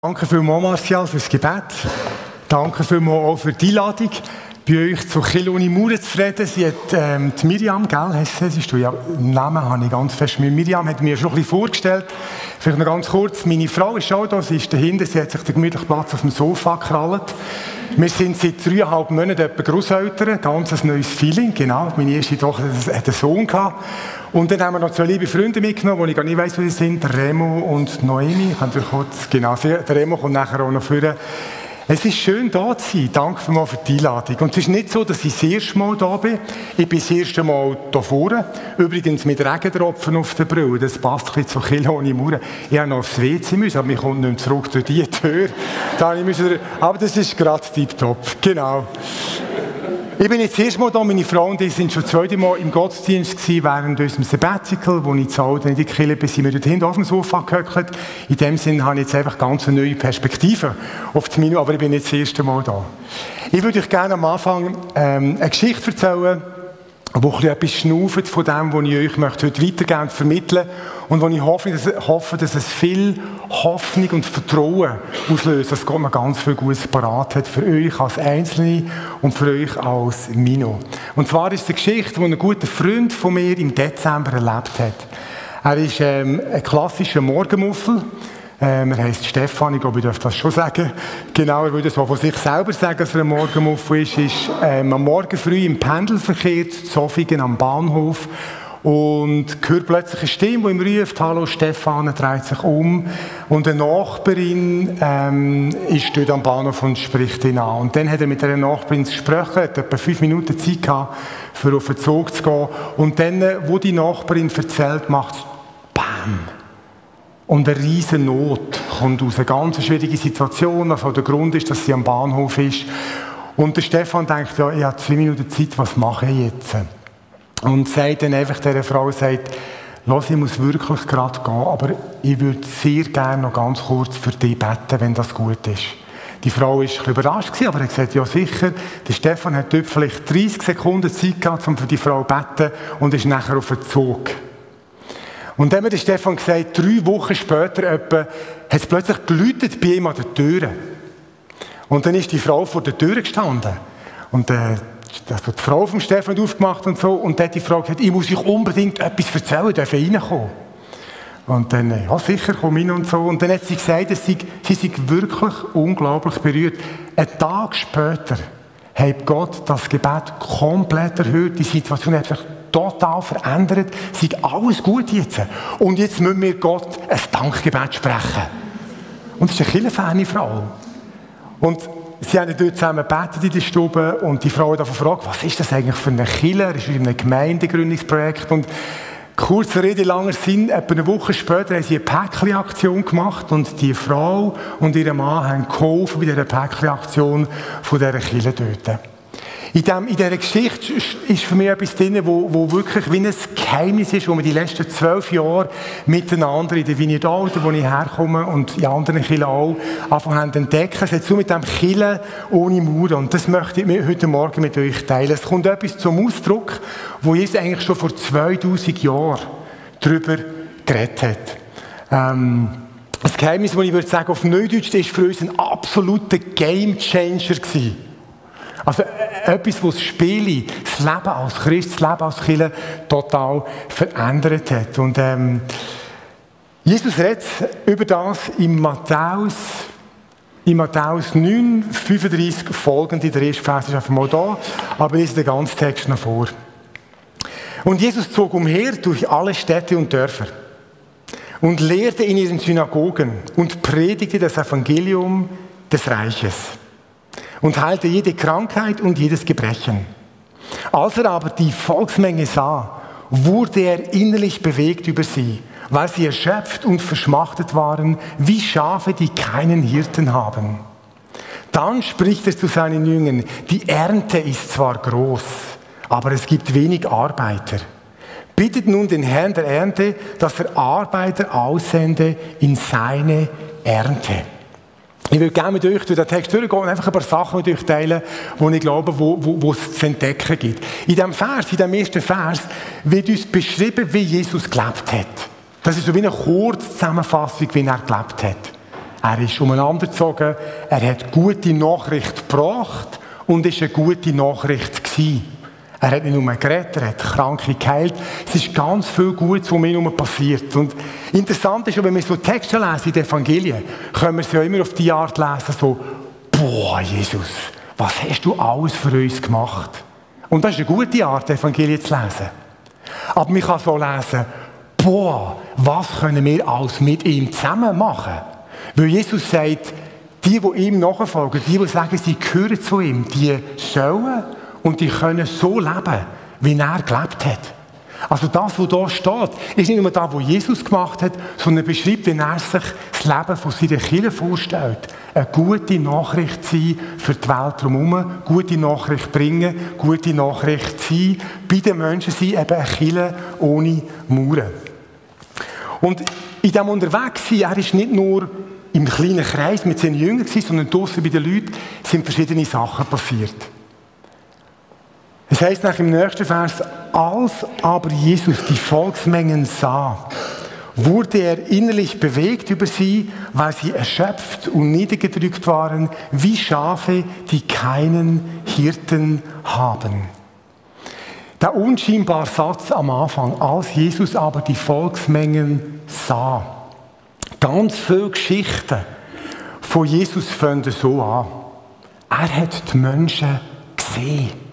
Danke vielmals, Martial, fürs Gebet. Danke vielmals auch für die Einladung, bei euch zu Chiloni Mauern zu reden. Sie hat, ähm, die Miriam, gell, heißt du ja, den Namen habe ich ganz fest Miriam, hat mir schon ein bisschen vorgestellt. Vielleicht noch ganz kurz, meine Frau ist auch da, sie ist dahinter, sie hat sich den gemütlichen Platz auf dem Sofa gekrallt. Wir sind seit dreieinhalb Monaten etwa Grosseltern, ganz ein neues Feeling, genau. Meine erste Tochter hat einen Sohn gehabt. Und dann haben wir noch zwei liebe Freunde mitgenommen, die ich gar nicht weiss, wo sie sind, Remo und Noemi. Ich kann kurz, genau, der Remo kommt nachher auch noch führen. Es ist schön, da zu sein. Danke vielmals für die Einladung. Und es ist nicht so, dass ich das erste Mal da bin. Ich bin das erste Mal hier vorne. Übrigens mit Regentropfen auf der Brille. Das passt ein zu Kilo ohne Mauern. Ich habe noch aufs WC müssen, aber ich komme nicht zurück durch diese Tür. Aber das ist gerade tiptop. Genau. Ich bin jetzt erst mal da, meine Frau und ich sind schon zweite Mal im Gottesdienst gewesen, während unserem Sabbatical, wo ich zu Hause in die Kirche bin, sind wir dort hinten auf dem Sofa gehockt. In dem Sinne habe ich jetzt einfach ganz eine neue Perspektive auf das Menü, aber ich bin jetzt das erste Mal da. Ich würde euch gerne am Anfang ähm, eine Geschichte erzählen, wo ein etwas schnauft von dem, was ich euch möchte heute weitergeben und vermitteln und wo ich hoffe, dass, hoffe, dass es viel Hoffnung und Vertrauen auslöst, dass Gott noch ganz viel Gutes parat hat für euch als Einzelne und für euch als Mino. Und zwar ist es eine Geschichte, die ein guter Freund von mir im Dezember erlebt hat. Er ist ähm, ein klassischer Morgenmuffel. Ähm, er heisst Stefan, ich glaube, ich darf das schon sagen. Genau, er würde es von sich selber sagen, dass er ein Morgenmuffel ist. ist ähm, am Morgen früh im Pendelverkehr zu Zofingen am Bahnhof und hört plötzlich eine Stimme, die ihm ruft, «Hallo Stefan», er dreht sich um und eine Nachbarin ähm, ist dort am Bahnhof und spricht ihn an. Und dann hat er mit einer Nachbarin gesprochen, hat etwa fünf Minuten Zeit gehabt, für auf den Zug zu gehen. Und dann, wo die Nachbarin erzählt, macht es «Bam!» Und eine riesige Not kommt aus. Eine ganz schwierige Situation. Also der Grund ist, dass sie am Bahnhof ist. Und der Stefan denkt, ja, ich habe zwei Minuten Zeit, was mache ich jetzt? Und sagt dann einfach dieser Frau, sagt, Lass, ich muss wirklich gerade gehen, aber ich würde sehr gerne noch ganz kurz für dich beten, wenn das gut ist. Die Frau war ein bisschen überrascht, aber er hat gesagt, ja sicher. Der Stefan hat dort vielleicht 30 Sekunden Zeit gehabt, um für die Frau zu beten und ist nachher auf den Zug. Und dann hat Stefan gesagt, drei Wochen später etwa, hat es plötzlich geläutet bei ihm an der Tür. Und dann ist die Frau vor der Tür gestanden. Und äh, hat die Frau vom Stefan aufgemacht und so. Und dann hat die Frau gesagt, ich muss euch unbedingt etwas erzählen, darf ich reinkommen? Und dann, äh, ja sicher, komm rein und so. Und dann hat sie gesagt, dass sie, sie sich wirklich unglaublich berührt. Ein Tag später hat Gott das Gebet komplett erhöht. Die Situation hat sich total verändert. Ist alles gut jetzt. Und jetzt müssen wir Gott ein Dankgebet sprechen. Und es ist eine kleine Frau. Und sie haben dort zusammen gebetet in der Stube und die Frau hat gefragt, was ist das eigentlich für eine Killer? Das ist in einem Gemeindegründungsprojekt und Kurze Rede, langer Sinn, etwa eine Woche später haben sie eine Päckli-Aktion gemacht und die Frau und ihr Mann haben geholfen bei dieser Päckli-Aktion von dieser Kille dort. In, dem, in dieser Geschichte ist für mich etwas drin, wo, wo wirklich wie ein Geheimnis ist, wo wir die letzten zwölf Jahre miteinander in der Vineyard Alter, wo ich herkomme und in anderen Kirchen auch, anfangen zu entdecken. Es hat so mit dem Killen ohne Mauern. Und das möchte ich heute Morgen mit euch teilen. Es kommt etwas zum Ausdruck, wo Jesus eigentlich schon vor 2000 Jahren darüber geredet hat. Ähm, das Geheimnis, das ich würde sagen, auf Neudeutsch, ist für uns ein absoluter Gamechanger gewesen. Also etwas, was das Spiel, das Leben als Christ, das Leben als Kirche total verändert hat. Und ähm, Jesus redet über das in Matthäus, in Matthäus 9, 35 folgende, der erste Vers ist einfach mal da, aber ich lese den ganzen Text noch vor. Und Jesus zog umher durch alle Städte und Dörfer und lehrte in ihren Synagogen und predigte das Evangelium des Reiches und heilte jede Krankheit und jedes Gebrechen. Als er aber die Volksmenge sah, wurde er innerlich bewegt über sie, weil sie erschöpft und verschmachtet waren, wie Schafe, die keinen Hirten haben. Dann spricht er zu seinen Jüngern, die Ernte ist zwar groß, aber es gibt wenig Arbeiter. Bittet nun den Herrn der Ernte, dass er Arbeiter aussende in seine Ernte. Ich würde gerne mit euch durch den Text durchgehen und einfach ein paar Sachen mit euch teilen, die ich glaube, wo, wo, wo es zu entdecken gibt. In diesem Vers, in diesem ersten Vers, wird uns beschrieben, wie Jesus gelebt hat. Das ist so wie eine Kurzzusammenfassung, wie er gelebt hat. Er ist umeinander gezogen, er hat gute Nachricht gebracht und ist eine gute Nachricht gewesen. Er hat nicht nur geredet, er hat Kranke geheilt. Es ist ganz viel Gutes, was ihn herum passiert. Und interessant ist, wenn wir so Texte lesen in den Evangelien, können wir sie ja immer auf die Art lesen, so, boah, Jesus, was hast du alles für uns gemacht? Und das ist eine gute Art, Evangelien zu lesen. Aber man kann so lesen, boah, was können wir alles mit ihm zusammen machen? Weil Jesus sagt, die, die ihm nachfolgen, die, die sagen, sie gehören zu ihm, die sollen und die können so leben, wie er gelebt hat. Also das, was da steht, ist nicht nur das, was Jesus gemacht hat, sondern beschreibt, wie er sich das Leben von seiner Kirche vorstellt. Eine gute Nachricht sein für die Welt drumherum, gute Nachricht bringen, gute Nachricht sein, bei den Menschen sein, eben eine Kirche ohne Mauern. Und in diesem Unterwegssein, er ist nicht nur im kleinen Kreis mit seinen Jüngern sondern draußen bei den Leuten sind verschiedene Sachen passiert. Es heißt nach im nächsten Vers, als aber Jesus die Volksmengen sah, wurde er innerlich bewegt über sie, weil sie erschöpft und niedergedrückt waren, wie Schafe, die keinen Hirten haben. Der unscheinbare Satz am Anfang, als Jesus aber die Volksmengen sah. Ganz viele Geschichten von Jesus fangen so an. Er hat die Menschen gesehen.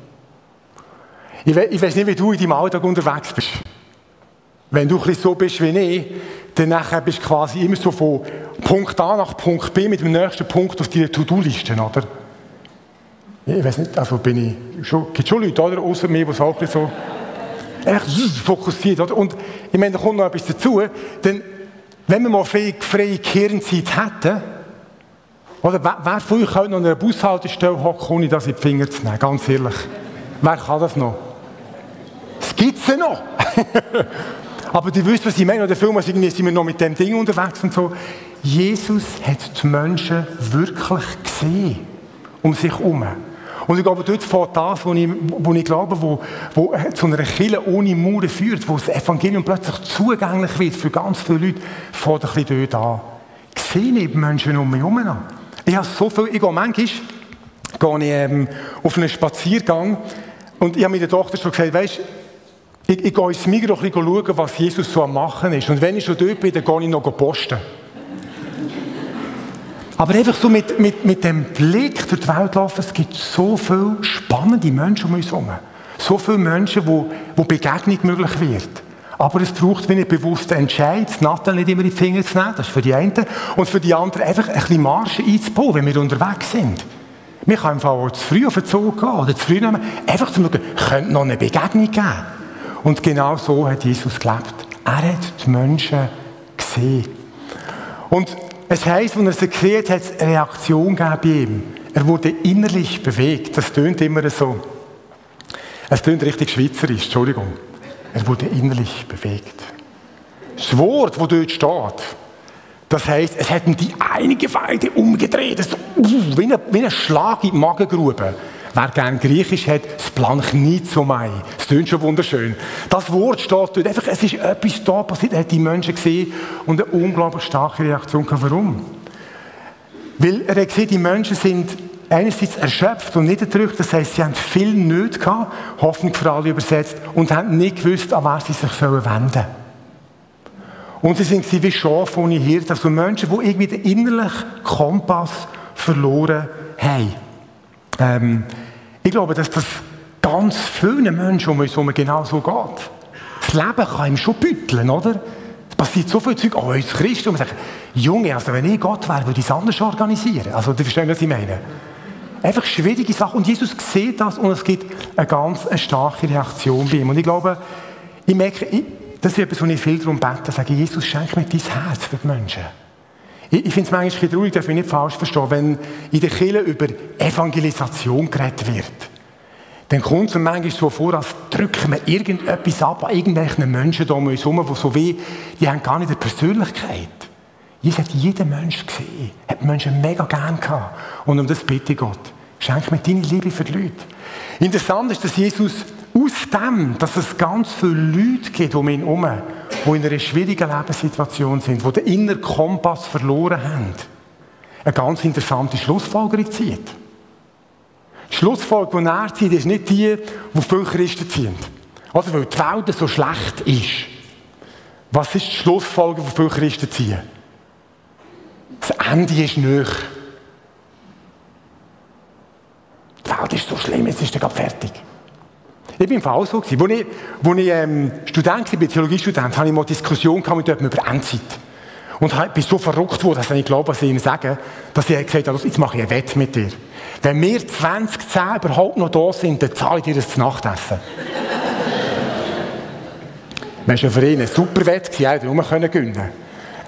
Ich, we ich weiß nicht, wie du in deinem Alltag unterwegs bist. Wenn du so bist wie ich, dann bist du quasi immer so von Punkt A nach Punkt B mit dem nächsten Punkt auf deiner To-Do-Liste, oder? Ich weiß nicht, also bin ich schon, gibt schon Leute, oder? Außer mir, die es auch so echt fokussiert, oder? Und ich meine, da kommt noch etwas dazu, denn wenn wir mal freie, freie Kirnzeit hätten, oder wer, wer von euch könnte noch an einer Bushaltestelle hocken, ohne das in die Finger zu nehmen, ganz ehrlich? Wer kann das noch? Es gibt sie noch. Aber du wisst, was ich meine. Der Film sind wir noch mit dem Ding unterwegs und so. Jesus hat die Menschen wirklich gesehen. Um sich herum. Und ich glaube, dort fängt das, wo ich, wo ich glaube, wo, wo zu einer Kirche ohne Mauern führt, wo das Evangelium plötzlich zugänglich wird für ganz viele Leute, fängt ein bisschen dort an. Ich sehe nicht Menschen um mich herum. Ich habe so viel, ich gehe manchmal, gehe ich ähm, auf einen Spaziergang und ich habe meiner Tochter schon gesagt, weißt, ich, ich gehe ins Migros schauen, was Jesus so am Machen ist. Und wenn ich schon dort bin, dann gehe ich noch posten. Aber einfach so mit, mit, mit dem Blick durch die Welt laufen, es gibt so viele spannende Menschen um uns herum. So viele Menschen, wo, wo Begegnung möglich wird. Aber es braucht wie einen bewussten Entscheid, das Nattel nicht immer in die Finger zu nehmen, das ist für die einen. Und für die anderen einfach ein bisschen Marsch einzubauen, wenn wir unterwegs sind. Wir können einfach auch zu früh auf den Zug gehen oder zu früh nehmen, einfach zu schauen, könnte noch eine Begegnung geben. Und genau so hat Jesus gelebt. Er hat die Menschen gesehen. Und es heisst, als er sie gesehen hat, hat es eine Reaktion gegeben bei ihm. Er wurde innerlich bewegt. Das tönt immer so. Es tönt richtig schweizerisch, Entschuldigung. Er wurde innerlich bewegt. Das Wort, das dort steht, das heisst, es ihm die einige Weide umgedreht. So, wie, ein, wie ein Schlag in die Magengrube. Wer gerne Griechisch hat, das Plank nie zu mai. Das klingt schon wunderschön. Das Wort steht dort einfach, es ist etwas da passiert, er hat die Menschen gesehen und eine unglaublich starke Reaktion. Warum? Weil er hat gesehen, die Menschen sind einerseits erschöpft und niedergedrückt, das heisst, sie haben viel Nöte gehabt, Hoffnung für alle übersetzt, und haben nicht gewusst, an wer sie sich wenden sollen. Und sie sind wie Schafe ohne Hirte, also Menschen, die irgendwie den innerlichen Kompass verloren haben. Ähm, ich glaube, dass das ganz vielen Menschen um uns herum genau so geht. Das Leben kann ihm schon bütteln, oder? Es passiert so viel Zeug, oh, als Christ, und man sagt, Junge, also wenn ich Gott wäre, würde ich es anders organisieren. Also, du verstehst, was ich meine? Einfach schwierige Sachen. Und Jesus sieht das und es gibt eine ganz eine starke Reaktion bei ihm. Und ich glaube, ich merke, ich, das ist etwas, wo ich viel darum bete, sage, Jesus, schenk mir dein Herz für die Menschen. Ich, ich finde es manchmal traurig, darf mich nicht falsch verstehen, wenn in der Kirche über Evangelisation geredet wird. Dann kommt es manchmal so vor, als drücken wir irgendetwas ab an irgendwelchen Menschen da um uns herum, die so wie, die haben gar nicht eine Persönlichkeit. Jesus hat jeden Menschen gesehen, hat Menschen mega gern gehabt. Und um das bitte ich Gott. Schenk mir deine Liebe für die Leute. Interessant ist, dass Jesus aus dem, dass es ganz viele Leute gibt um ihn herum, die in einer schwierigen Lebenssituation sind, die den inneren Kompass verloren haben, eine ganz interessante Schlussfolgerung zieht. Die Schlussfolgerung, die er zieht, ist nicht die, die viele Christen ziehen. Also, weil die Welt so schlecht ist. Was ist die Schlussfolgerung, die viele Christen ziehen? Das Ende ist nicht. Die Welt ist so schlimm, jetzt ist er gerade fertig. Ich war im Fall so. Als ich, als ich ähm, Student war, Theologiestudent, hatte ich mal eine Diskussion mit jemandem über Endzeit. Und ich bin so verrückt worden, dass ich nicht glaube, was ich ihnen sage, dass ich gesagt habe, jetzt mache ich ein Wett mit dir. Wenn wir 2010 überhaupt noch da sind, dann zahle ich dir das Nachtessen. das war für ihn ein super Wett, er hätte nur gewinnen können.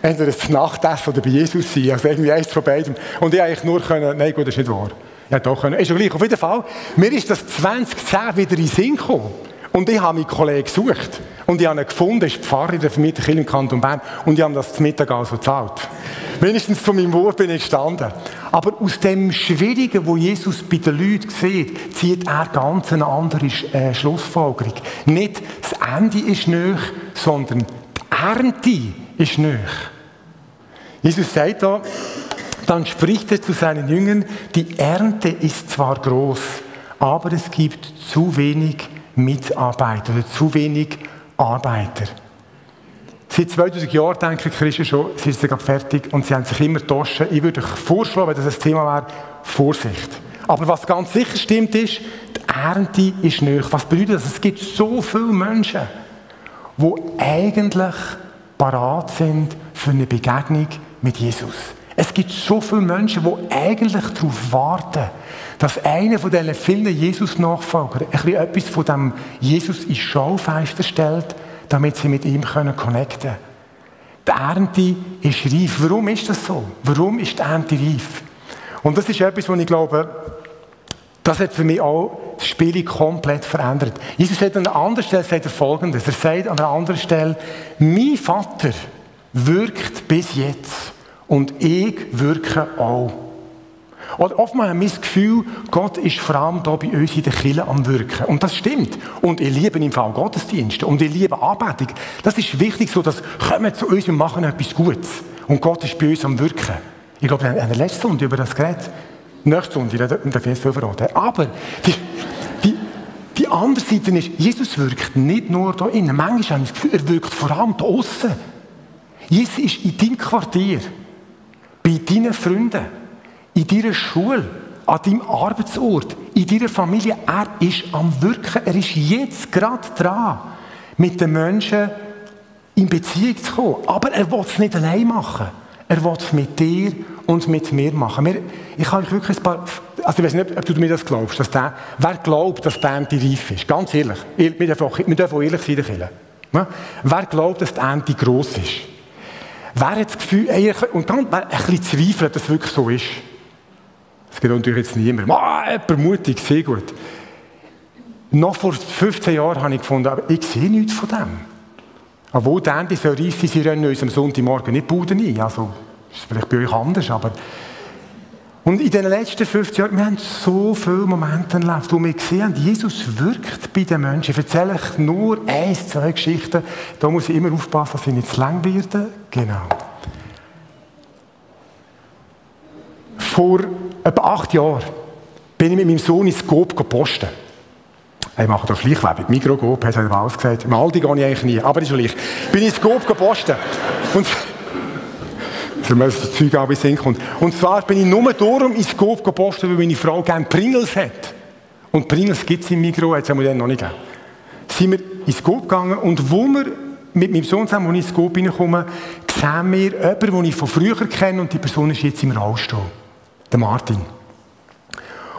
Entweder das Nachtessen oder bei Jesus sein, also irgendwie eins von beidem. Und ich eigentlich nur können, nein gut, das ist nicht wahr. Ja, doch. Ist ja gleich. Auf jeden Fall, mir ist das 2010 wieder in Sinn gekommen. Und ich habe meinen Kollegen gesucht. Und ich habe ihn gefunden, ist Pfarrer in der Vermietung im Kanton Bern. Und ich habe das zum Mittag also gezahlt. Wenigstens zu meinem Wort bin ich gestanden. Aber aus dem Schwierigen, wo Jesus bei den Leuten sieht, zieht er ganz eine andere äh, Schlussfolgerung. Nicht das Ende ist nöch, sondern die Ernte ist nöch. Jesus sagt da, dann spricht er zu seinen Jüngern, die Ernte ist zwar groß, aber es gibt zu wenig Mitarbeiter oder zu wenig Arbeiter. Seit 2000 Jahren denken Christen schon, sie sind gerade fertig und sie haben sich immer getauscht. Ich würde euch vorschlagen, wenn das ein Thema wäre, Vorsicht. Aber was ganz sicher stimmt ist, die Ernte ist nicht. Was bedeutet das? Es gibt so viele Menschen, die eigentlich parat sind für eine Begegnung mit Jesus. Es gibt so viele Menschen, die eigentlich darauf warten, dass einer von diesen vielen bisschen etwas von dem Jesus ins Schaufenster stellt, damit sie mit ihm connecten können. Die Ernte ist reif. Warum ist das so? Warum ist die Ernte reif? Und das ist etwas, was ich glaube, das hat für mich auch das Spiel komplett verändert. Jesus sagt an einer anderen Stelle sagt er Folgendes. Er sagt an einer anderen Stelle, mein Vater wirkt bis jetzt und ich wirke auch. Oder oftmals haben wir das Gefühl, Gott ist vor allem hier bei uns in der Kirche am Wirken. Und das stimmt. Und ich liebe im Fall Gottesdienste. Und ich liebe Anbetung. Das ist wichtig, so dass, kommen zu uns, wir machen etwas Gutes. Und Gott ist bei uns am Wirken. Ich glaube, wir haben in der letzten Stunde über das geredet. Nächste Stunde, da darf ich viel verraten. Aber die, die, die andere Seite ist, Jesus wirkt nicht nur hier innen. Manchmal habe ich das Gefühl, er wirkt vor allem hier außen. Jesus ist in deinem Quartier bei deinen Freunden, in deiner Schule, an deinem Arbeitsort, in deiner Familie. Er ist am Wirken. Er ist jetzt gerade dran, mit den Menschen in Beziehung zu kommen. Aber er will es nicht allein machen. Er will es mit dir und mit mir machen. ich kann euch wirklich ein paar, also ich weiß nicht, ob du mir das glaubst, dass der, wer glaubt, dass der Ernte reif ist? Ganz ehrlich. Wir dürfen, wir auch ehrlich sein? Wer glaubt, dass die Ernte gross ist? Wer hat das Gefühl, und dann ein bisschen zweifeln, dass das wirklich so ist. Das geht natürlich jetzt niemand. Ah, jemand mutig, sehr gut. Noch vor 15 Jahren habe ich gefunden, aber ich sehe nichts von dem. Obwohl die Ende so reif ist, sie rennen uns am Sonntagmorgen nicht Buden ein. Also, ist vielleicht bei euch anders, aber... Und in den letzten 15 Jahren, wir haben so viele Momente erlebt, wo wir gesehen haben, Jesus wirkt bei den Menschen. Ich erzähle euch nur ein, zwei Geschichten. Da muss ich immer aufpassen, dass ich nicht zu lang werde. Genau. Vor etwa acht Jahren bin ich mit meinem Sohn ins Coop posten. Ich mache doch Schleichwerbung. Mikro Coop, hat er alles gesagt. Im Aldi gehe ich eigentlich nie, aber ist gleich. Bin ich ins Coop posten. Und für mich das Zeug auch in kommt. Und zwar bin ich nur darum ins Coop posten, weil meine Frau gerne Pringles hat. Und Pringles gibt es im Mikro, jetzt haben wir den noch nicht gegeben. Sind wir ins Coop gegangen und wo wir mit meinem Sohn zusammen, als ich ins Coop reinkomme, sehen wir jemanden, den ich von früher kenne und die Person ist jetzt im Rollstuhl. Der Martin.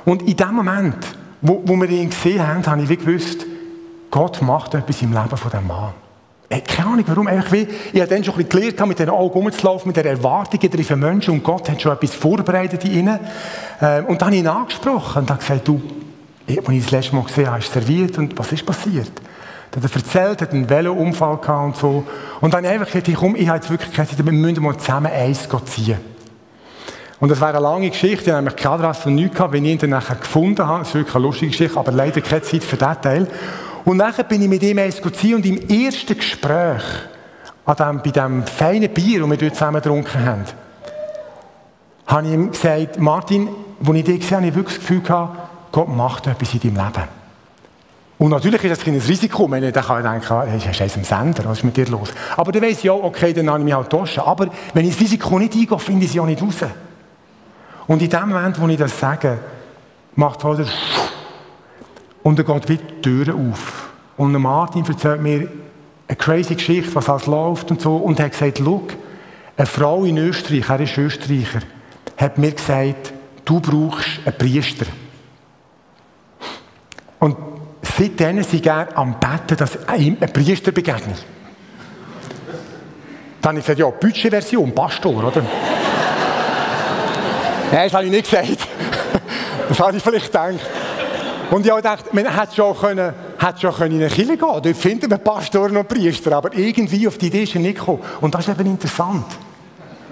Und in dem Moment, wo, wo wir ihn gesehen haben, habe ich gewusst, Gott macht etwas im Leben von diesem Mann. Äh, keine Ahnung, warum. Einfach wie, ich habe dann schon ein bisschen gelernt, mit den Augen rumzulaufen, mit der Erwartung der Menschen und Gott hat schon etwas vorbereitet in ihnen. Ähm, und dann habe ich ihn angesprochen und habe gesagt, du, als ich das letzte Mal gesehen habe, hast du serviert und was ist passiert? Dann hat er erzählt, hat einen Velounfall gehabt und so. Und dann habe ich einfach gesagt, komm, ich habe jetzt wirklich gesagt, wir müssen mal zusammen eins ziehen. Und das wäre eine lange Geschichte, ich habe keine Adresse und nichts gehabt, wenn ich ihn dann nachher gefunden habe. Das ist wirklich eine lustige Geschichte, aber leider keine Zeit für diesen Teil. Und nachher bin ich mit ihm eins und im ersten Gespräch, an dem, bei dem feinen Bier, das wir dort zusammen getrunken haben, habe ich ihm gesagt, Martin, als ich dich gesehen habe, habe ich wirklich das Gefühl gehabt, Gott macht etwas in deinem Leben. Und natürlich ist das ein Risiko, wenn ich dann kann denken, hey, eins am Sender, was ist mit dir los? Aber dann weiss ich auch, okay, dann habe ich mich halt getauscht. Aber wenn ich das Risiko nicht eingehe, finde ich es ja nicht raus. Und in dem Moment, wo ich das sage, macht halt und dann geht wieder die Türen auf. Und Martin erzählt mir eine crazy Geschichte, was alles läuft und so. Und er hat gesagt, schau, eine Frau in Österreich, er ist Österreicher, hat mir gesagt, du brauchst einen Priester. Und seitdem sind er am Betten, dass ihm ein Priester begegnet. Dann habe ich gesagt, ja, Budgetversion, Pastor, oder? Nein, das habe ich nicht gesagt. Das habe ich vielleicht gedacht. Und ich habe gedacht, man hätte schon, können, hätte schon können in eine Kirche gehen. Dort finden wir Pastoren und Priester. Aber irgendwie auf die Idee ist er nicht gekommen. Und das ist eben interessant.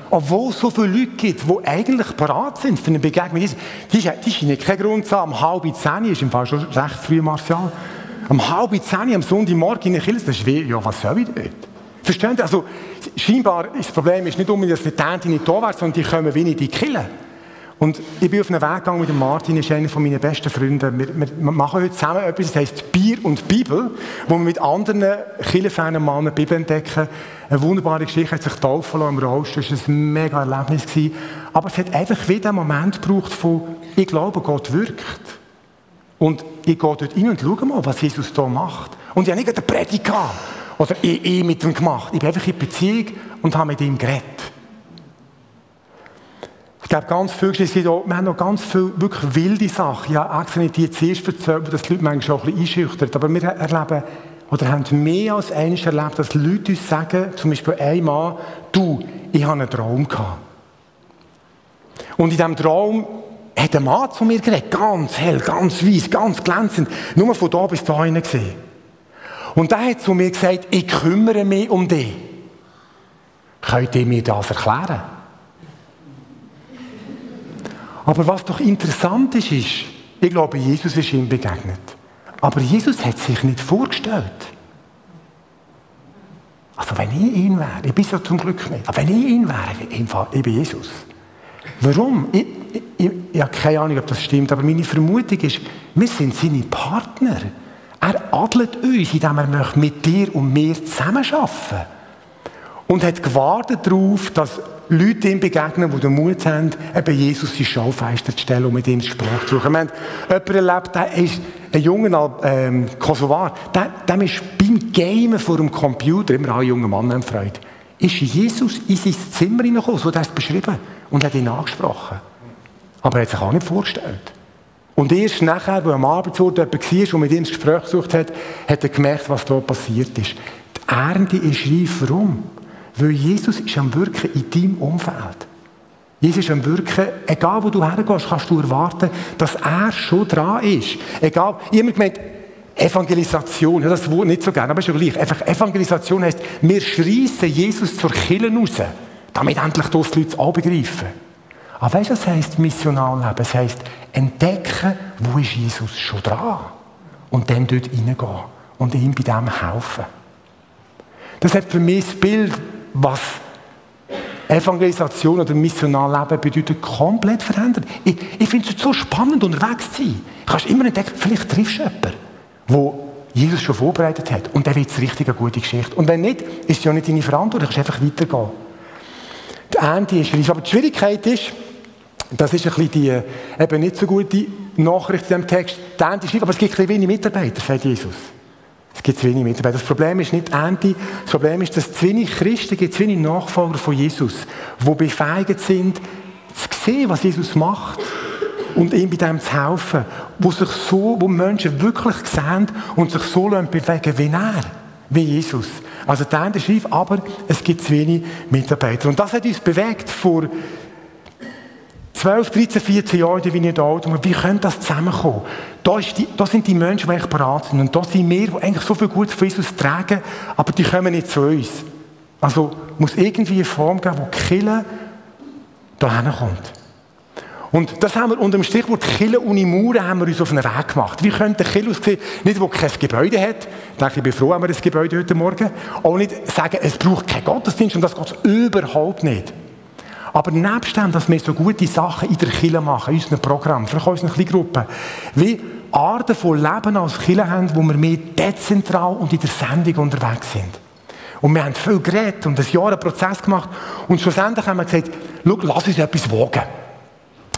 Obwohl es so viele Leute gibt, die eigentlich parat sind für eine Begegnung. Die, die, die scheinen keinen Grund zu haben. Um halb zehn ist im Fall schon recht früh, Martial. Um halb zehn am Sonntagmorgen in der Kirche, das ist wie, ja, was soll ich dort? Verstehen Sie? Also, scheinbar ist das Problem ist nicht unbedingt, dass die Tante nicht da wäre, sondern die kommen wenig in die Kirche. Und ich bin auf einen Weg gegangen mit dem Martin, ist einer meiner besten Freunde. Wir, wir, machen heute zusammen etwas, das heisst Bier und Bibel, wo wir mit anderen Kirchenfans mal eine Bibel entdecken. Eine wunderbare Geschichte, hat sich taufen lassen im Rost, das war ein mega Erlebnis. Gewesen. Aber es hat einfach wieder einen Moment gebraucht von, ich glaube, Gott wirkt. Und ich gehe dort rein und schaue mal, was Jesus da macht. Und ich habe nicht eine Predigt oder ich, ich mit ihm gemacht. Ich bin einfach in Beziehung und habe mit ihm geredet. Ich glaube, ganz viel Geschichten, wir haben noch ganz viele wirklich wilde Sachen. Ja, extra die zuerst erzählt, dass die Leute manchmal schon ein bisschen einschüchtern. Aber wir erleben, oder haben mehr als eines erlebt, dass Leute uns sagen, zum Beispiel einmal, du, ich habe einen Traum gehabt. Und in diesem Traum hat ein Mann zu mir geredet, ganz hell, ganz weiß, ganz glänzend, nur von da bis da gesehen. Und der hat zu mir gesagt, ich kümmere mich um dich. Könnt ihr mir das erklären? Aber was doch interessant ist, ist, ich glaube, Jesus ist ihm begegnet. Aber Jesus hat sich nicht vorgestellt. Also wenn ich ihn wäre, ich bin so zum Glück nicht, aber wenn ich ihn wäre, ich bin Jesus. Warum? Ich, ich, ich, ich habe keine Ahnung, ob das stimmt, aber meine Vermutung ist, wir sind seine Partner. Er adelt uns, indem er mit dir und mir zusammenarbeiten Und hat gewartet darauf, dass Leute ihm begegnen, die den Mut haben, eben Jesus in Schaufenster zu stellen und mit ihm Sprache zu suchen. Wir haben jemanden erlebt, der ist ein junger ähm, Kosovar, der, der ist beim Gamen vor dem Computer, immer alle jungen Mann haben Freude, ist Jesus in sein Zimmer hineingekommen, so hat er es beschrieben, und hat ihn angesprochen. Aber er hat sich auch nicht vorgestellt. Und erst nachher, wo er am Arbeitsort jemand war und mit ihm das Gespräch gesucht hat, hat er gemerkt, was da passiert ist. Die Ernte ist reif. Warum? Weil Jesus ist am Wirken in deinem Umfeld. Jesus ist am Wirken, egal wo du hergehst, kannst du erwarten, dass er schon dran ist. Egal, jemand gemeint, Evangelisation, ja, das Wort nicht so gerne, aber ist ja gleich. Einfach Evangelisation heisst, wir schreissen Jesus zur Kille raus, damit endlich das die Leute auch begreifen. Aber weißt du, was heisst missional leben? Es heisst, entdecken, wo ist Jesus schon dran? Und dann dort reingehen und ihm bei dem helfen. Das hat für mich das Bild, was Evangelisation oder Missionalleben bedeutet, komplett verändert. Ich, ich finde es so spannend, unterwegs zu sein. Du kannst immer entdecken, vielleicht triffst du jemanden, wo Jesus schon vorbereitet hat. Und dann wird es richtig eine gute Geschichte. Und wenn nicht, ist es ja nicht deine Verantwortung, du kannst einfach weitergehen. Die Ernte ist. Aber die Schwierigkeit ist, das ist ein bisschen die eben nicht so gute Nachricht in diesem Text, die Ernte ist aber es gibt ein wenig Mitarbeiter, sagt Jesus. Es gibt zu wenig Mitarbeiter. Das Problem ist nicht Ernte, das Problem ist, dass zu wenig Christen gibt, zu wenig Nachfolger von Jesus, die befähigt sind, zu sehen, was Jesus macht und ihm bei dem zu helfen, wo sich so, wo Menschen wirklich sehen und sich so bewegen wie er, wie Jesus. Also der Ernte schreibt, aber es gibt zu wenig Mitarbeiter. Und das hat uns bewegt vor 12, 13, 14 Jahre in der alt und wie könnte das zusammenkommen? Da, die, da, sind die Menschen, die eigentlich bereit sind. Und da sind wir, die eigentlich so viel Gutes von Jesus tragen, aber die kommen nicht zu uns. Also muss irgendwie eine Form geben, wo die Kille da kommt. Und das haben wir unter dem Stichwort Kille Uni Mauern haben wir uns auf einen Weg gemacht. Wie könnte der Kille aussehen? Nicht, wo kein Gebäude hat. Ich denke, ich bin froh, haben wir das Gebäude heute Morgen. Auch nicht sagen, es braucht keinen Gottesdienst und das geht überhaupt nicht. Aber nebst dem, dass wir so gute Sachen in der Kirche machen, in unserem Programm, vielleicht auch in unseren Gruppen, wie Arten von Leben als Kirche haben, wo wir mehr dezentral und in der Sendung unterwegs sind. Und wir haben viel geredet und ein Jahr einen Prozess gemacht. Und schlussendlich haben wir gesagt, schau, lass uns etwas wagen.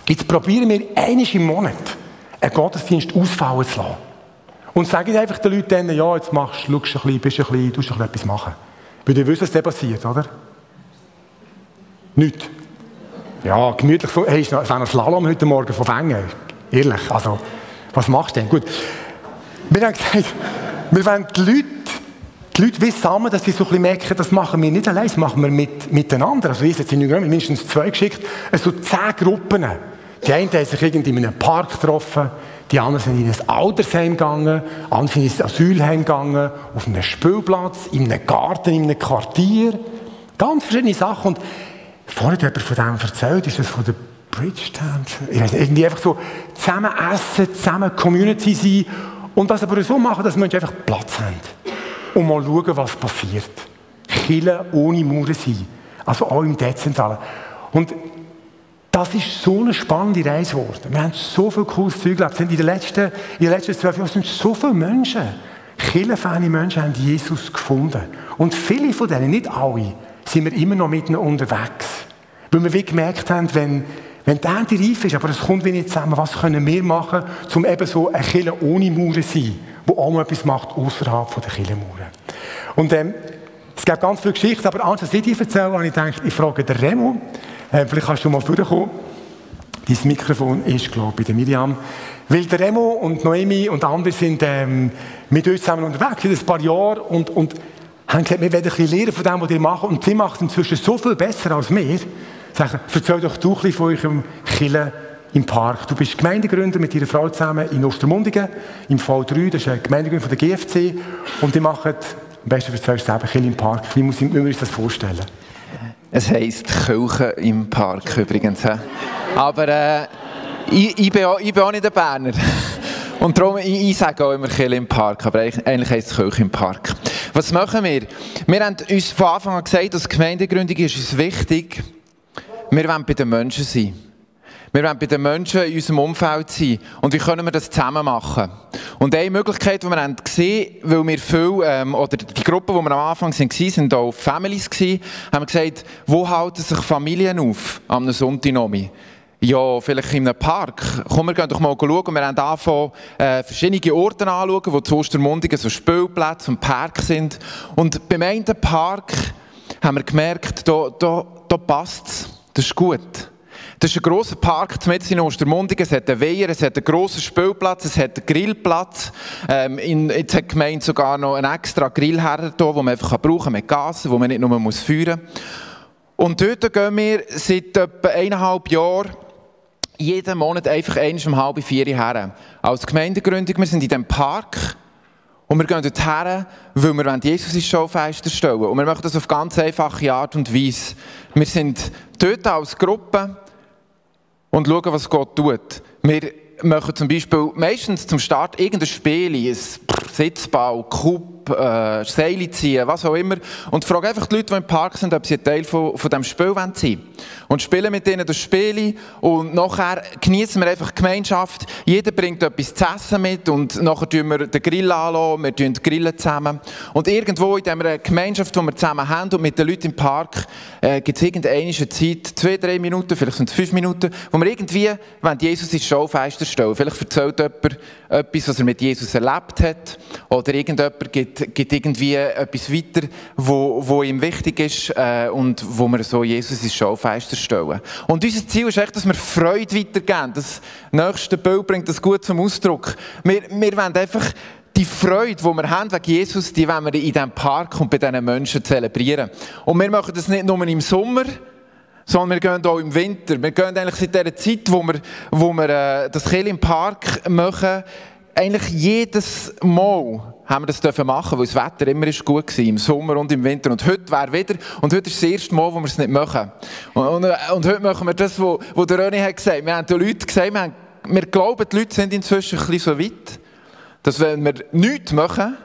Jetzt probieren wir einmal im Monat einen Gottesdienst ausfallen zu lassen. Und sagen einfach den Leuten dann, ja, jetzt machst, du, schaust ein bisschen, bist ein bisschen, tust ein bisschen etwas machen. Weil du wissen, was dann passiert, oder? Nicht. Ja, gemütlich. Hey, es war ein Slalom heute Morgen von Wengen. Ehrlich, also, was machst du denn? Gut. Wir haben gesagt, wir wollen die Leute die Leute wissen dass sie so ein merken, das machen wir nicht allein, das machen wir mit, miteinander. Also, jetzt sind wir mindestens zwei geschickt, also zehn Gruppen. Die einen haben sich irgendwie in einem Park getroffen, die anderen sind in ein Altersheim gegangen, andere sind in ein Asylheim gegangen, auf einem Spielplatz, in einem Garten, in einem Quartier. Ganz verschiedene Sachen. Und vorhin hat jemand von dem erzählt, ist das von der Bridgetown? Ich weiß nicht, irgendwie einfach so zusammen essen, zusammen Community sein und das aber so machen, dass Menschen einfach Platz haben und mal schauen, was passiert. Kille ohne Mauern sein. Also auch im Dezentralen. Und das ist so eine spannende Reise geworden. Wir haben so viel cooles Zeug erlebt. In den letzten, letzten zwölf Jahren sind so viele Menschen, kirchenfähige Menschen, haben Jesus gefunden. Und viele von denen, nicht alle, sind wir immer noch mit unterwegs. Weil wir wie gemerkt haben, wenn, wenn der Ende reif ist, aber es kommt wie nicht zusammen, was können wir machen, um eben so eine Kirche ohne Mauern zu sein? wo auch mal etwas macht außerhalb der Kirchenmauern. Und ähm, es gibt ganz viele Geschichten, aber anstatt ich die erzähle, habe ich gedacht, ich frage den Remo, äh, vielleicht kannst du mal vorkommen. Dein Mikrofon ist, glaube ich, bei der Miriam. Weil der Remo und Noemi und andere sind ähm, mit uns zusammen unterwegs seit ein paar Jahren und, und haben gesagt, wir werden ein lernen von dem, was ihr macht. Und sie macht inzwischen so viel besser als wir. Sagen, erzähl doch du ein von eurem Killen im Park. Du bist Gemeindegründer mit deiner Frau zusammen in Ostermundigen, im Fall 3, das ist ein Gemeindegründer von der GFC. Und die machen, am besten erzählst du selber, im Park. Wie müssen wir uns das vorstellen? Es heisst Kirche im Park übrigens. Aber äh, ich, ich, bin auch, ich nicht ein Berner. Und darum, ich, ich sage auch immer Kirche im Park, aber eigentlich heisst es Kirche im Park. Was machen wir? Wir haben uns von Anfang an gesagt, dass Gemeindegründung ist uns wichtig. Wir wollen bei den Menschen sein. Wir wollen bei den Menschen in unserem Umfeld sein. Und wie können wir das zusammen machen? Und eine Möglichkeit, die wir haben gesehen weil wir viel, ähm, oder die Gruppe, die wir am Anfang waren, sind auch Families haben wir gesagt, wo halten sich Familien auf am Sonntagnomi? Ja, vielleicht in einem Park. Komm, wir gehen doch mal schauen. Wir haben angefangen, äh, verschiedene Orte anzuschauen, wo zu Ostermundigen so Spielplätze und Park sind. Und beim einen Park haben wir gemerkt, da, da, da passt es. Das ist gut. Das ist ein grosser Park mitten in Ostermundigen. Es hat einen Weiher, es hat einen grossen Spielplatz, es hat einen Grillplatz. Ähm, in, jetzt hat die Gemeinde sogar noch einen extra Grillherd hier, den man einfach brauchen kann mit Gas, den man nicht nur muss führen muss. Und dort gehen wir seit etwa eineinhalb Jahren jeden Monat einfach einmal um halb vier her. Als Gemeindegründung, wir sind in diesem Park und wir gehen dort her, weil wir Jesus ins Schaufenster stellen Und wir machen das auf ganz einfache Art und Weise. Wir sind dort als Gruppe und schauen, was Gott tut. Wir machen zum Beispiel meistens zum Start irgendein Spiel, ein Sitzbau, Kub, äh, Seile ziehen, was auch immer. Und frage einfach die Leute, die im Park sind, ob sie ein Teil von, von diesem Spiel sein wollen. Und spielen mit ihnen das Spiel. Und nachher genießen wir einfach die Gemeinschaft. Jeder bringt etwas zu essen mit. Und nachher tun wir den Grill anlassen. Wir tun grillen zusammen. Und irgendwo in dieser Gemeinschaft, die wir zusammen haben und mit den Leuten im Park, äh, gibt es irgendeine Zeit, zwei, drei Minuten, vielleicht sind es fünf Minuten, wo wir irgendwie, wenn Jesus ins Schaufenster stellen. Vielleicht erzählt jemand etwas, was er mit Jesus erlebt hat. Oder irgendjemand gibt gibt, irgendwie etwas weiter, wo, wo ihm wichtig ist äh, und wo wir so Jesus ins Schaufenster stellen. Und unser Ziel ist echt, dass wir Freude weitergeben. Das nächste Bild bringt das gut zum Ausdruck. Wir, wir wollen einfach die Freude, die wir haben wegen Jesus, die wollen wir in diesem Park und bei diesen Menschen zelebrieren. Und wir machen das nicht nur im Sommer, sondern wir gehen auch im Winter. Wir gehen eigentlich seit dieser Zeit, wo wir, wo wir äh, das Kiel im Park machen, eigentlich jedes Mal haben wir das dürfen machen, weil das Wetter immer gut war, im Sommer und im Winter. Und heute wäre wieder, und heute ist das erste Mal, wo wir es nicht machen. Und, und, und heute machen wir das, was der René hat gesagt. Wir haben den Leuten gesagt, wir, haben, wir glauben, die Leute sind inzwischen ein bisschen so weit, dass wenn wir nichts machen,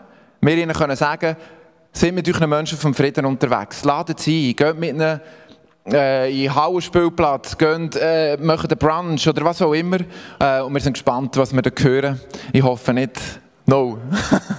wir ihnen können sagen, sind mit euren Menschen vom Frieden unterwegs. Laden sie ein, geht mit ihnen äh, in den Hallenspielplatz, gehen, äh, machen den Brunch oder was auch immer. Äh, und wir sind gespannt, was wir da hören. Ich hoffe nicht, No.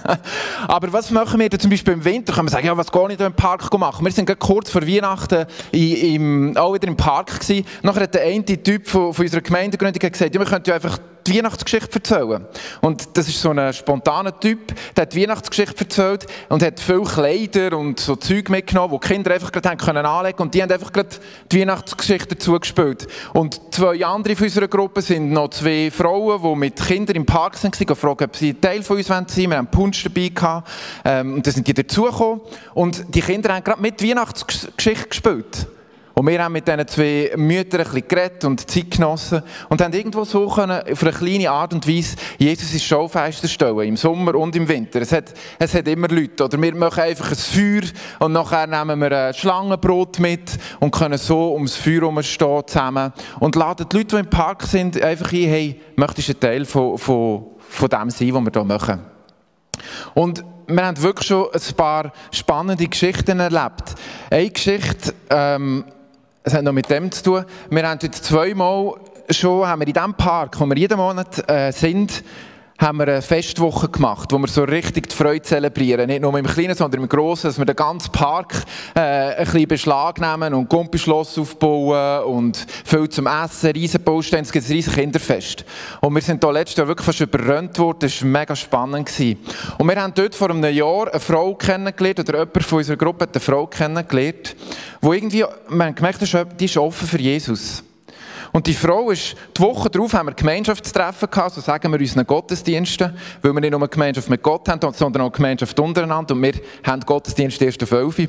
Aber was machen wir denn zum Beispiel im Winter? Können wir sagen, ja, was gehe ich da im Park machen? Wir sind kurz vor Weihnachten im, auch wieder im Park gewesen. Nachher hat der eine Typ von, von unserer Gemeindegründung gesagt, ja, wir könnten ja einfach die Weihnachtsgeschichte erzählen. Und das ist so ein spontaner Typ, der hat die Weihnachtsgeschichte erzählt und hat viele Kleider und so Zeug mitgenommen, wo die Kinder einfach gerade anlegen und die haben einfach gerade die Weihnachtsgeschichte dazu gespielt. Und zwei andere von unserer Gruppe sind noch zwei Frauen, die mit Kindern im Park sind, und gefragt, ob sie Teil von uns sein. Wir haben Punsch dabei gehabt, ähm, und dann sind die dazugekommen und die Kinder haben gerade mit Weihnachtsgeschichte gespielt. Und wir haben mit diesen zwei Müttern ein bisschen geredet und Zeit genossen und haben irgendwo so können, auf eine kleine Art und Weise Jesus ins Schaufenster stellen, im Sommer und im Winter. Es hat, es hat immer Leute. Oder wir machen einfach ein Feuer und nachher nehmen wir ein Schlangenbrot mit und können so ums Feuer herumstehen zusammen und laden die Leute, die im Park sind, einfach ein, hey, möchtest du ein Teil von, von, von dem sein, was wir hier machen? Und wir haben wirklich schon ein paar spannende Geschichten erlebt. Eine Geschichte, ähm, es hat noch mit dem zu tun. Wir haben jetzt zweimal schon, haben wir in diesem Park, wo wir jeden Monat äh, sind, haben wir eine Festwoche gemacht, wo wir so richtig die Freude zelebrieren. Nicht nur im Kleinen, sondern im Großen, dass wir den ganzen Park äh, ein bisschen Beschlag nehmen und Gumpischloss aufbauen und viel zum Essen, riesen Bausteine, es gibt ein riesen Kinderfest. Und wir sind da letztes Jahr wirklich fast überrannt worden, das war mega spannend. Gewesen. Und wir haben dort vor einem Jahr eine Frau kennengelernt, oder jemand von unserer Gruppe hat eine Frau kennengelernt, wo irgendwie, man gemerkt hat, die ist offen für Jesus. Und die Frau ist, die Woche darauf haben wir Gemeinschaftstreffen gehabt, so sagen wir unseren Gottesdiensten, weil wir nicht nur eine Gemeinschaft mit Gott haben, sondern auch eine Gemeinschaft untereinander. Und wir haben Gottesdienst erst auf 11 äh,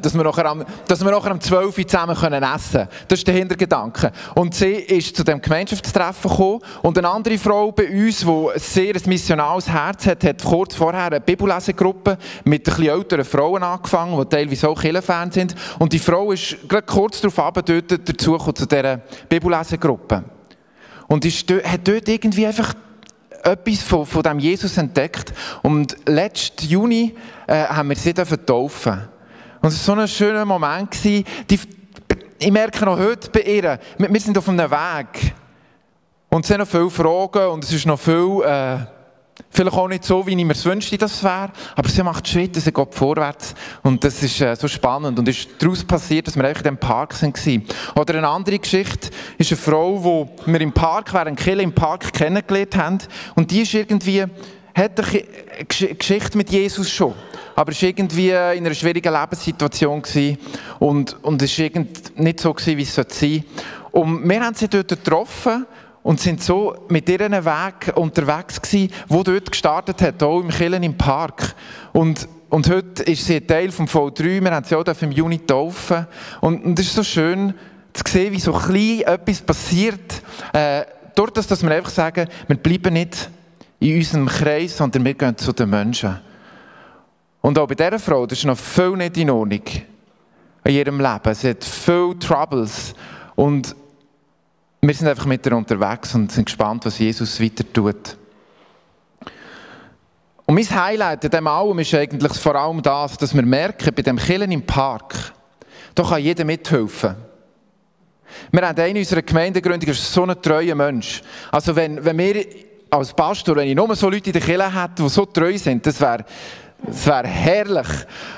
dass wir nachher am, dass wir nachher am 12 zusammen können essen können. Das ist der Hintergedanke. Und sie ist zu dem Gemeinschaftstreffen gekommen und eine andere Frau bei uns, die ein sehr missionales Herz hat, hat kurz vorher eine Bibellesegruppe mit ein bisschen älteren Frauen angefangen, die teilweise auch Kirchenfans sind. Und die Frau ist gerade kurz darauf dort dazu zu dieser Bibel Bibellesegruppe. Und ist, hat dort irgendwie einfach etwas von, von diesem Jesus entdeckt. Und letzten Juni äh, haben wir sie taufen. Und es war so ein schöner Moment. Gewesen. Die, ich merke noch heute bei ihr, wir, wir sind auf einem Weg. Und es sind noch viele Fragen und es ist noch viel... Äh, Vielleicht auch nicht so, wie ich mir es wünschte, dass es wäre, aber sie macht Schritte, sie geht vorwärts. Und das ist äh, so spannend. Und ist daraus passiert, dass wir eigentlich in diesem Park waren. Oder eine andere Geschichte ist eine Frau, die wir im Park, während Kille im Park kennengelernt haben. Und die ist irgendwie, hat eine Geschichte mit Jesus schon, aber ist irgendwie in einer schwierigen Lebenssituation und, und es war nicht so gewesen, wie es sein sollte. Und wir haben sie dort getroffen und sind so mit ihren Weg unterwegs gewesen, wo dort gestartet hat, auch im Killen im Park. Und, und heute ist sie Teil vom V3, wir haben sie auch im Juni taufen. Und, und es ist so schön zu sehen, wie so klein etwas passiert, äh, dort, dass wir einfach sagen, wir bleiben nicht in unserem Kreis, sondern wir gehen zu den Menschen. Und auch bei dieser Frau, das ist noch viel nicht in Ordnung in ihrem Leben. Sie hat viele Troubles. Und wir sind einfach mit ihr unterwegs und sind gespannt, was Jesus weiter tut. Und mein Highlight an dem allem ist eigentlich vor allem das, dass wir merken, bei dem Killen im Park, da kann jeder mithelfen. Wir haben einen unserer Gemeindegründung, ist so ein treuer Mensch. Also wenn, wenn wir als Pastor, wenn ich nur so Leute in der Kirche hätte, die so treu sind, das wäre das wär herrlich.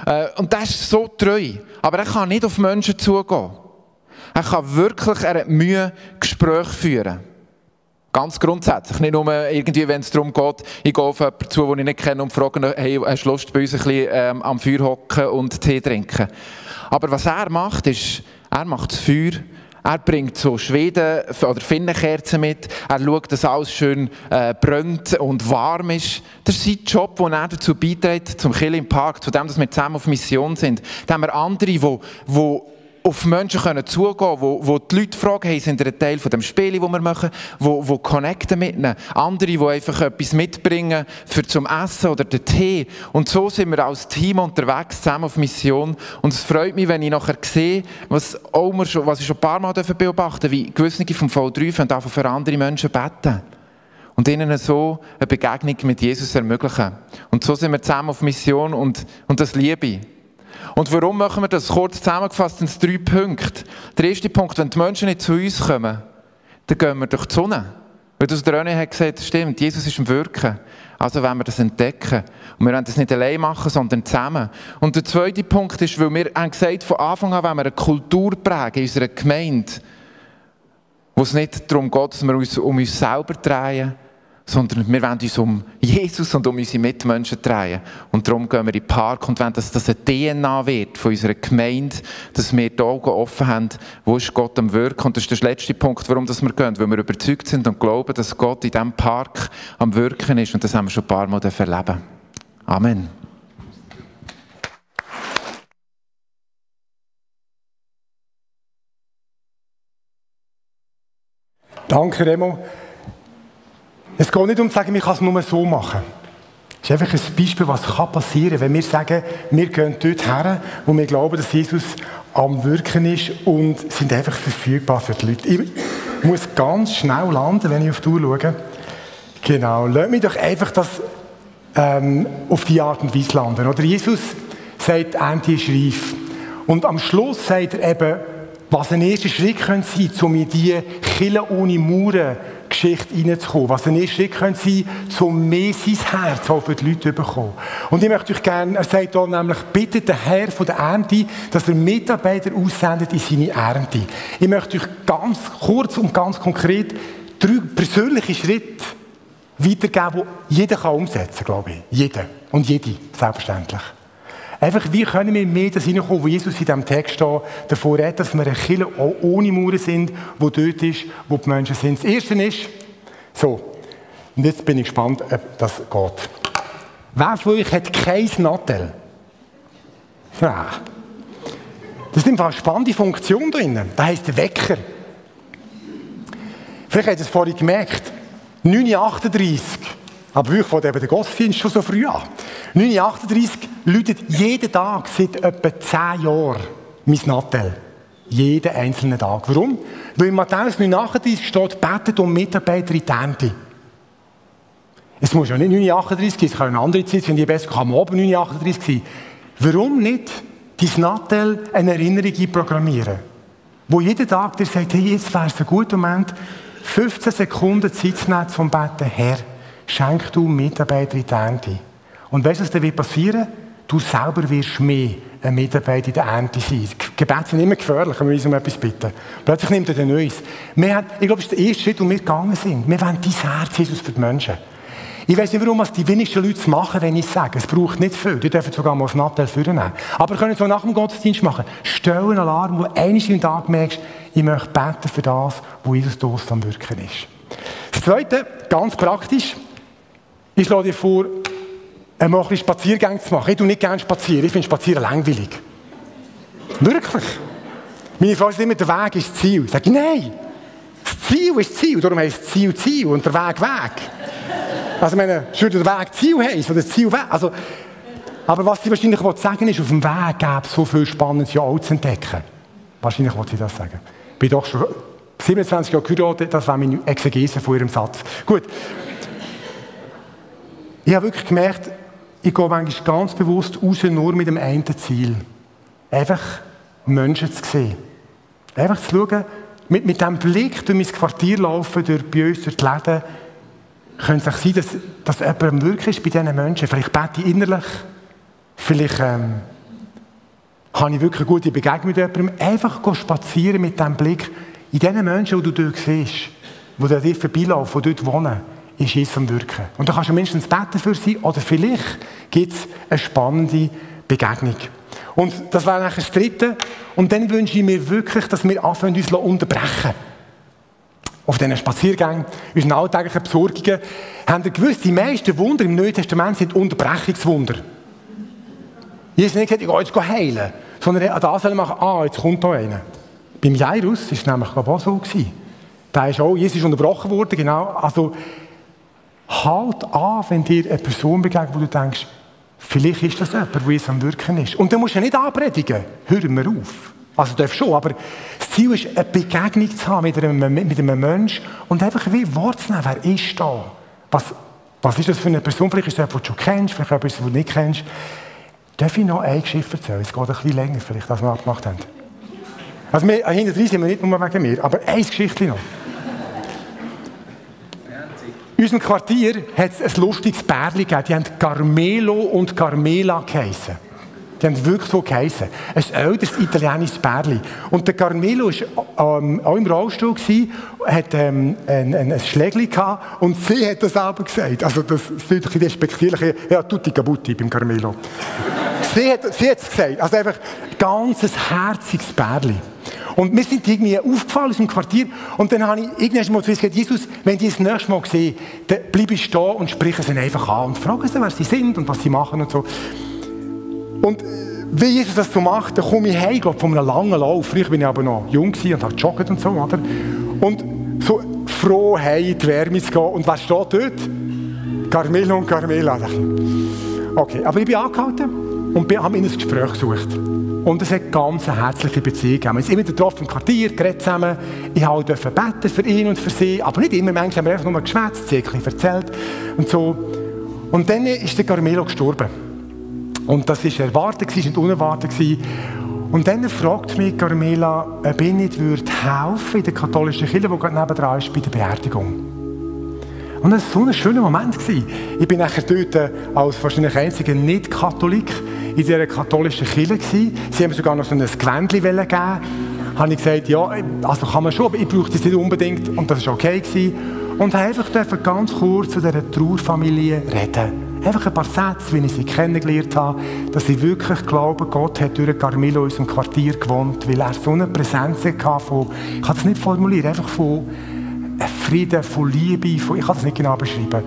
Äh, und das ist so treu. Aber er kann nicht auf Menschen zugehen. Er kann wirklich, er hat Mühe, Gespräche führen. Ganz grundsätzlich. Nicht nur irgendwie, wenn es darum geht, ich gehe auf jemanden zu, den ich nicht kenne und frage, hey, hast du Lust, bei uns ein bisschen ähm, am Feuer hocken und Tee trinken? Aber was er macht, ist, er macht das Feuer, er bringt so Schweden- oder Finnenkerzen mit. Er schaut, dass alles schön äh, brennt und warm ist. Das ist sein Job, den er dazu beiträgt, zum Kill im Park, zu dem, dass wir zusammen auf Mission sind. Da haben wir andere, die, die auf Menschen können zugehen wo, wo die Leute fragen, hey, sind ihr ein Teil von dem Spiel, das wir machen, wo, wo connecten mit ihnen. Andere, die einfach etwas mitbringen für zum Essen oder den Tee. Und so sind wir als Team unterwegs, zusammen auf Mission. Und es freut mich, wenn ich nachher sehe, was, auch schon, was ich schon ein paar Mal beobachten durfte, wie gewisse vom V3 einfach für andere Menschen beten. Und ihnen so eine Begegnung mit Jesus ermöglichen. Und so sind wir zusammen auf Mission und, und das liebe ich. Und warum machen wir das? Kurz zusammengefasst es drei Punkte. Der erste Punkt, wenn die Menschen nicht zu uns kommen, dann gehen wir durch die Sonne. Weil das der René hat gesagt, stimmt, Jesus ist im Wirken. Also wollen wir das entdecken. Und wir wollen das nicht allein machen, sondern zusammen. Und der zweite Punkt ist, weil wir haben gesagt, von Anfang an wollen wir eine Kultur prägen in unserer Gemeinde, wo es nicht darum geht, dass wir uns um uns selber drehen, sondern wir wollen uns um Jesus und um unsere Mitmenschen drehen. Und darum gehen wir in den Park und wollen, dass das eine DNA wird von unserer Gemeinde, dass wir die Augen offen haben, wo ist Gott am Wirken. Und das ist der letzte Punkt, warum wir gehen, weil wir überzeugt sind und glauben, dass Gott in diesem Park am Wirken ist. Und das haben wir schon ein paar Mal erleben. Amen. Danke, Remo. Es geht nicht um zu sagen, wir kann es nur so machen. Das ist einfach ein Beispiel, was passieren kann, wenn wir sagen, wir gehen dort her, wo wir glauben, dass Jesus am Wirken ist und sind einfach verfügbar für die Leute. Ich muss ganz schnell landen, wenn ich auf die Uhr schaue. Genau, lasst mich doch einfach das ähm, auf die Art und Weise landen. Oder Jesus sagt, Ernte ist reif. Und am Schluss sagt er eben, was ein erster Schritt könnte sein, um in diese Kille ohne Mauern Geschichte reinzukommen. Was ein Schritt könnte sein, um mehr sein Herz auch für die Leute zu bekommen. Und ich möchte euch gerne, er sagt hier nämlich, bittet den Herr von der Ernte, dass er Mitarbeiter aussendet in seine Ernte. Ich möchte euch ganz kurz und ganz konkret drei persönliche Schritte weitergeben, die jeder umsetzen kann, glaube ich. Jeder. Und jede, selbstverständlich. Einfach, wie können wir mehr das hineinkommen, wo Jesus in diesem Text davor redet, dass wir eine Kirche ohne Mauern sind, wo dort ist, wo die Menschen sind. Das Erste ist, so, und jetzt bin ich gespannt, ob das geht. Wer von euch hat kein Nattel? Ja. Das ist eine spannende Funktion drin. Das heisst Wecker. Vielleicht habt ihr es vorhin gemerkt. 9.38 aber wirklich fängt eben der Gottesdienst schon so früh an. 9.38 läutet jeden Tag seit etwa 10 Jahren mein Nattel. Jeden einzelnen Tag. Warum? Weil in Matthäus 9.38 steht, betet um Mitarbeiter in die Ernte. Es muss ja nicht 9.38 sein, es kann eine andere Zeit sein, die besser kann oben 9.38 sein. Warum nicht dein Nattel eine Erinnerung programmieren? Wo jeden Tag dir sagt, hey, jetzt wäre es ein guter Moment, 15 Sekunden Zeit zu nehmen zum Beten, Herr, schenk du Mitarbeiter in die Ernte. Und weißt du, was dann passieren Du selber wirst mehr ein Mitarbeiter in der Ernte sein. Gebete sind immer gefährlich, wenn wir uns um etwas bitten. Plötzlich nimmt er den Neues. Wir haben, ich glaube, das ist der erste Schritt, wo wir gegangen sind. Wir wollen dein Herz, Jesus, für die Menschen. Ich weiß nicht, warum die wenigsten Leute machen, wenn ich sage. Es braucht nicht viel. Die dürfen sogar mal das Nattel vornehmen. Aber können so nach dem Gottesdienst machen. Stell einen Alarm, wo einmal im Tag merkst, ich möchte beten für das, wo Jesus Durst am Wirken ist. Das Zweite, ganz praktisch, ich schlage dir vor, einmal ein bisschen Spaziergänge zu machen. Ich tue nicht gerne spazieren. Ich finde Spazieren langweilig. Wirklich. Meine Frau sagt immer, der Weg ist das Ziel. Ich sage, nein. Das Ziel ist das Ziel. Darum heisst das Ziel Ziel und der Weg Weg. Also, ich meine, würde der Weg Ziel heißen oder Ziel Weg. Also, aber was sie wahrscheinlich sagen ist, auf dem Weg gäbe es so viel Spannendes ja auch zu entdecken. Wahrscheinlich wollte sie das sagen. Ich bin doch schon 27 Jahre geheiratet, das war meine Exegese von ihrem Satz. Gut. Ich habe wirklich gemerkt, ich gehe manchmal ganz bewusst raus, nur mit dem einen Ziel. Einfach Menschen zu sehen. Einfach zu schauen, mit, mit diesem Blick durch mein Quartier laufen, durch, bei uns durch die Läden, könnte es sein, dass, dass jemand wirklich bei diesen Menschen. Vielleicht bete ich innerlich, vielleicht ähm, habe ich wirklich eine gute Begegnung mit jemandem. Einfach spazieren mit diesem Blick in diesen Menschen, die du dort siehst, die dir vorbeilaufen, die dort wohnen ist Jesus am Wirken. Und da kannst du mindestens beten für sie oder vielleicht gibt es eine spannende Begegnung. Und das wäre dann das Dritte. Und dann wünsche ich mir wirklich, dass wir anfangen, uns unterbrechen auf diesen Spaziergängen, unseren alltäglichen Besorgungen, haben wir gewusst, die meisten Wunder im Neuen Testament sind Unterbrechungswunder. Jesus hat nicht gesagt, ich gehe jetzt heilen, sondern er hat das machen, ah, jetzt kommt da einer. Beim Jairus war es nämlich auch so. Gewesen. Da ist auch, Jesus ist unterbrochen worden, genau. Also, Halt an, wenn dir eine Person begegnet, wo du denkst, vielleicht ist das jemand, der jetzt am Wirken ist. Und dann musst du nicht anpredigen. Hör mir auf. Also du darfst schon, aber das Ziel ist, eine Begegnung zu haben mit einem, mit einem Menschen und einfach wie Wort zu nehmen, wer ist da? Was, was ist das für eine Person? Vielleicht ist es jemand, den du schon kennst, vielleicht jemand, den du nicht kennst. Darf ich noch eine Geschichte erzählen? Es geht ein bisschen länger, vielleicht, als wir abgemacht haben. Also, wir, hinter sind wir nicht nur wegen mir, aber eine Geschichte noch. In unserem Quartier hat es ein lustiges Pärchen gegeben, die haben Carmelo und Carmela geheissen. Die haben wirklich so geheissen. Ein älteres italienisches Pärchen. Und der Carmelo war ähm, auch im Rollstuhl, gewesen, hat ähm, ein, ein, ein Schlägli gehabt und sie hat das selber gesagt. Also das ist ein bisschen despektierlich. Ja, tutti cabutti beim Carmelo. sie hat es gesagt. Also einfach ein ganz herziges Pärchen. Und wir sind irgendwie aufgefallen aus dem Quartier. Und dann habe ich irgendwann mal gesagt, Jesus, wenn die das nächste Mal sehen, dann bleibe ich stehen und spreche sie einfach an und frage sie, wer sie sind und was sie machen und so. Und wie Jesus das so macht, dann komme ich heim, glaube von einem langen Lauf. Früher war ich aber noch jung und habe joggt und so, oder? Und so froh heim in die Wärme zu gehen. Und wer steht dort? Carmelo und Carmela. Okay, aber ich bin angehalten und habe in ein Gespräch gesucht. Und es hat ganz eine herzliche Beziehung. Wir haben uns immer getroffen im Quartier, geredet zusammen. Ich durfte beten für ihn und für sie. Aber nicht immer. Manchmal haben wir einfach nur geschwätzt, sie ein erzählt und so. Und dann ist der Carmelo gestorben. Und das war erwartet, war nicht unerwartet. Und dann fragt mich Carmela, ob ich nicht würde helfen in der katholischen Kirche, die gerade nebenan ist, bei der Beerdigung. Und das war so ein schöner Moment. Ich bin nachher dort äh, als wahrscheinlich einziger Nicht-Katholik in dieser katholischen Kirche. Sie haben sogar noch so ein Gewändchen gegeben. habe ich gesagt, ja, also kann man schon, aber ich brauche das nicht unbedingt. Und das war okay. Gewesen. Und einfach ganz kurz zu dieser Trauerfamilie reden. Einfach ein paar Sätze, wie ich sie kennengelernt habe, dass sie wirklich glauben, Gott hat durch Carmelo in unserem Quartier gewohnt, weil er so eine Präsenz hatte von, ich kann das nicht formulieren, einfach von Frieden, von Liebe, von, ich kann das nicht genau beschreiben.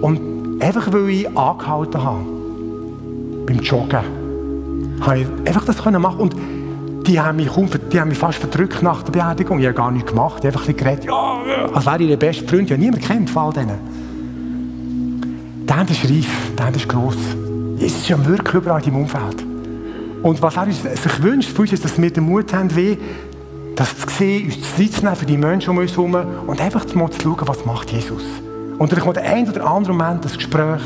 Und einfach, weil ich angehalten habe, beim Joggen, habe ich einfach das können machen und die haben, mich kaum, die haben mich fast verdrückt nach der Beerdigung. Ich habe gar nichts gemacht. Ich habe einfach ein geredet, ja, als wäre ich der beste Freund. Ich habe kennt von all denen. Der ist reif, der ist gross. Jesus ist ja wirklich überall deinem Umfeld. Und was er sich wünscht ist, dass wir den Mut haben, wie das zu sehen, uns zu nehmen für die Menschen um uns herum und einfach mal zu schauen, was macht Jesus. Und dann kommt der ein oder andere Moment, das Gespräch,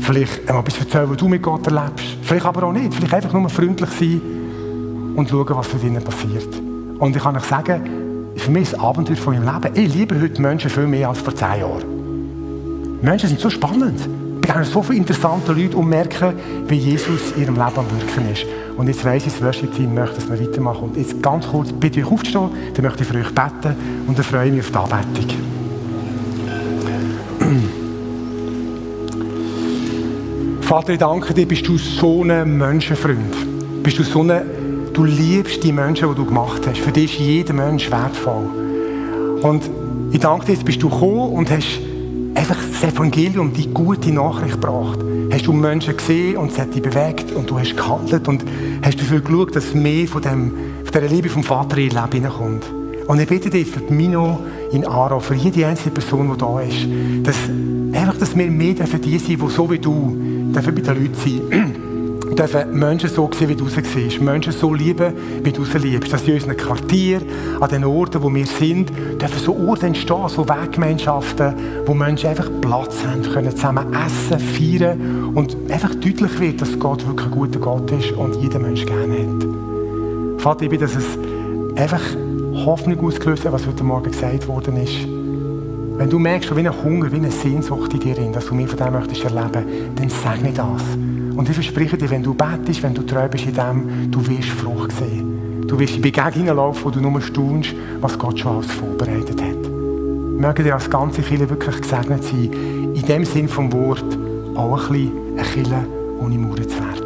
vielleicht einmal etwas erzählen, was du mit Gott erlebst. Vielleicht aber auch nicht. Vielleicht einfach nur freundlich sein und schauen, was für ihnen passiert. Und ich kann euch sagen, für mich ist das Abenteuer von meinem Leben, ich liebe heute Menschen viel mehr als vor zehn Jahren. Menschen sind so spannend. Begegnen so viele interessante Leute und merken, wie Jesus in ihrem Leben am Wirken ist. Und jetzt weiss ich, das Worship-Team möchte, dass wir weitermachen. Und jetzt ganz kurz, bitte euch aufzustehen, dann möchte ich für euch beten und dann freue ich mich auf die Anbetung. Vater, ich danke dir, bist du so ein Menschenfreund. Bist du so eine, du liebst die Menschen, die du gemacht hast. Für dich ist jeder Mensch wertvoll. Und ich danke dir, jetzt bist du gekommen und hast einfach das Evangelium, die gute Nachricht gebracht hast du Menschen gesehen und es hat dich bewegt und du hast gehandelt und hast dafür geschaut, dass mehr von, dem, von dieser Liebe vom Vater in ihr Leben hineinkommt. Und ich bitte dich für Mino in Aro, für jede einzelne Person, die da ist, dass, einfach, dass wir mehr für die sein, die so wie du dürfen bei den Leuten sein dürfen Menschen so sehen, wie du sie siehst. Menschen so lieben, wie du sie liebst. Dass in unseren Quartier, an den Orten, wo wir sind, dürfen so Orte entstehen, so Weggemeinschaften, wo Menschen einfach Platz haben, können zusammen essen, feiern und einfach deutlich wird, dass Gott wirklich ein guter Gott ist und jeder Mensch gerne hat. Vater, ich bitte, dass es einfach Hoffnung ausgelöst hat, was heute Morgen gesagt worden ist. Wenn du merkst, wie ein Hunger, wie eine Sehnsucht in dir drin, dass du mehr von dem möchtest erleben, dann sag nicht das. Und ich verspreche dir, wenn du betest, wenn du träumst in dem, du wirst Frucht sehen. Du wirst in Begegnungen laufen, wo du nur staunst, was Gott schon alles vorbereitet hat. Möge dir als ganze Kirche wirklich gesegnet sein, in dem Sinn vom Wort auch ein bisschen eine Kirche ohne Mauern zu werden.